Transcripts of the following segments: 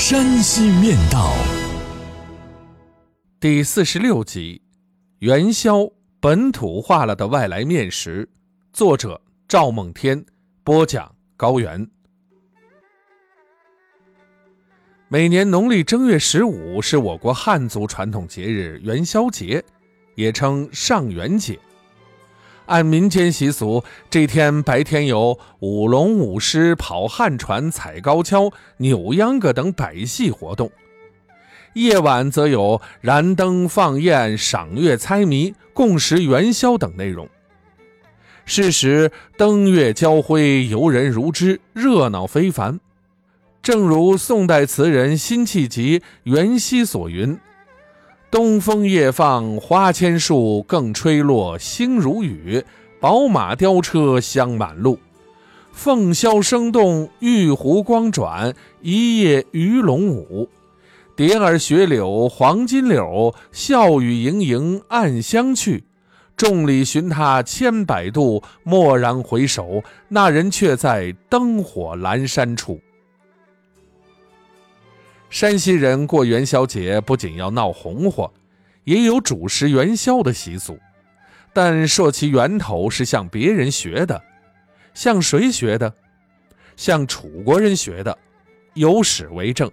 山西面道》第四十六集：元宵本土化了的外来面食。作者：赵梦天，播讲：高原。每年农历正月十五是我国汉族传统节日元宵节，也称上元节。按民间习俗，这天白天有舞龙舞狮、跑旱船、踩高跷、扭秧歌等百戏活动；夜晚则有燃灯放焰、赏月猜谜、共食元宵等内容。是时灯月交辉，游人如织，热闹非凡。正如宋代词人辛弃疾《元夕》所云：“东风夜放花千树，更吹落星如雨。宝马雕车香满路，凤箫声动，玉壶光转，一夜鱼龙舞。蝶儿雪柳黄金柳，笑语盈盈暗香去。众里寻他千百度，蓦然回首，那人却在灯火阑珊处。”山西人过元宵节不仅要闹红火，也有主食元宵的习俗。但说其源头是向别人学的，向谁学的？向楚国人学的。有史为证：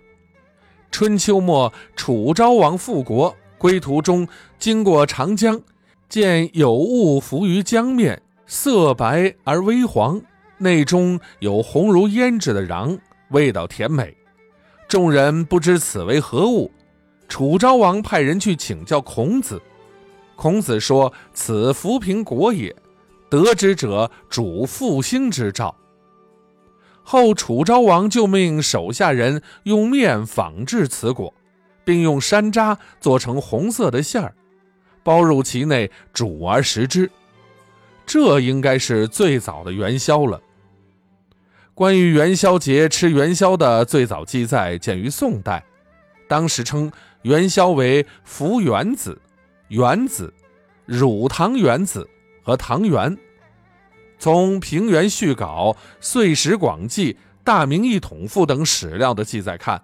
春秋末，楚昭王复国，归途中经过长江，见有物浮于江面，色白而微黄，内中有红如胭脂的瓤，味道甜美。众人不知此为何物，楚昭王派人去请教孔子。孔子说：“此扶贫果也，得之者主复兴之兆。”后楚昭王就命手下人用面仿制此果，并用山楂做成红色的馅儿，包入其内煮而食之。这应该是最早的元宵了。关于元宵节吃元宵的最早记载见于宋代，当时称元宵为“福元子”、“元子”、“乳糖元子”和“糖元”。从《平原序稿》《岁时广记》《大明一统赋》等史料的记载看，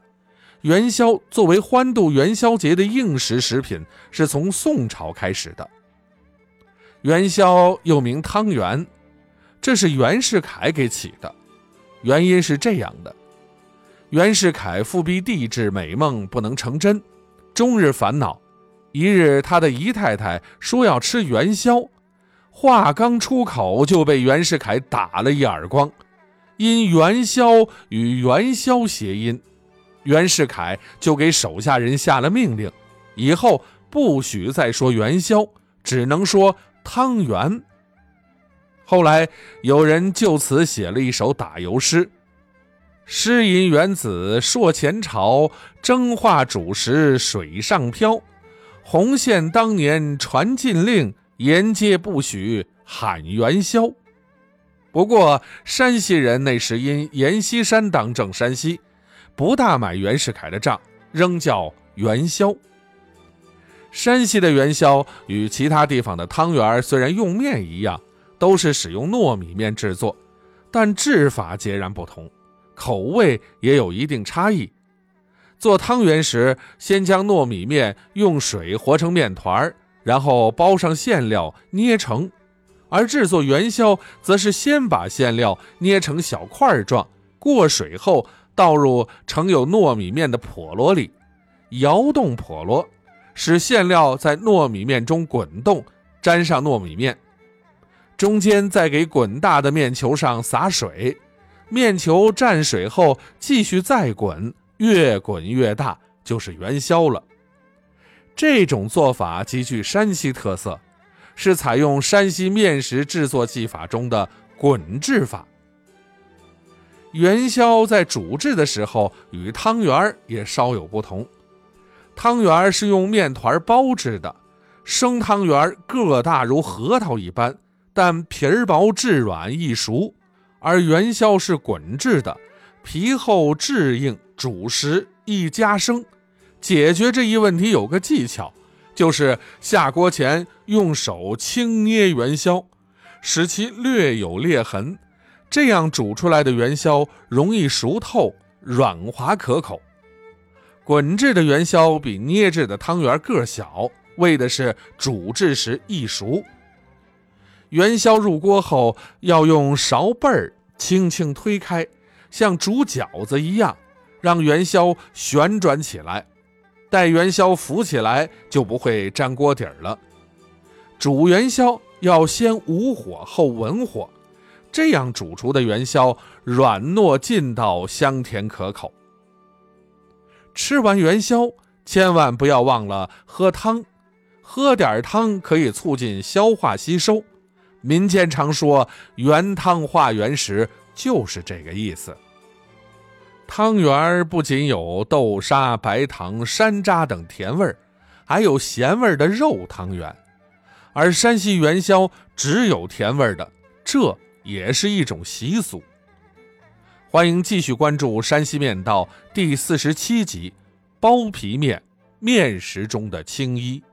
元宵作为欢度元宵节的应时食品，是从宋朝开始的。元宵又名汤圆，这是袁世凯给起的。原因是这样的：袁世凯复辟帝制美梦不能成真，终日烦恼。一日，他的姨太太说要吃元宵，话刚出口就被袁世凯打了一耳光。因元宵与元宵谐音，袁世凯就给手下人下了命令，以后不许再说元宵，只能说汤圆。后来有人就此写了一首打油诗：“诗吟元子朔前朝，蒸化主食水上漂。红线当年传禁令，沿街不许喊元宵。”不过山西人那时因阎锡山当政山西，不大买袁世凯的账，仍叫元宵。山西的元宵与其他地方的汤圆虽然用面一样。都是使用糯米面制作，但制法截然不同，口味也有一定差异。做汤圆时，先将糯米面用水和成面团然后包上馅料捏成；而制作元宵，则是先把馅料捏成小块状，过水后倒入盛有糯米面的笸箩里，摇动笸箩，使馅料在糯米面中滚动，沾上糯米面。中间再给滚大的面球上洒水，面球蘸水后继续再滚，越滚越大，就是元宵了。这种做法极具山西特色，是采用山西面食制作技法中的滚制法。元宵在煮制的时候与汤圆也稍有不同，汤圆是用面团包制的，生汤圆个大如核桃一般，但皮儿薄质软易熟；而元宵是滚制的，皮厚质硬，煮食易夹生。解决这一问题有个技巧，就是下锅前用手轻捏元宵，使其略有裂痕，这样煮出来的元宵容易熟透、软滑可口。滚制的元宵比捏制的汤圆个小，为的是煮制时易熟。元宵入锅后，要用勺背儿轻轻推开，像煮饺子一样，让元宵旋转起来。待元宵浮起来，就不会粘锅底儿了。煮元宵要先武火后文火，这样煮出的元宵软糯劲道，香甜可口。吃完元宵，千万不要忘了喝汤，喝点汤可以促进消化吸收。民间常说“原汤化原食”，就是这个意思。汤圆儿不仅有豆沙、白糖、山楂等甜味儿，还有咸味儿的肉汤圆。而山西元宵只有甜味儿的，这也是一种习俗。欢迎继续关注《山西面道》第四十七集：包皮面，面食中的青衣。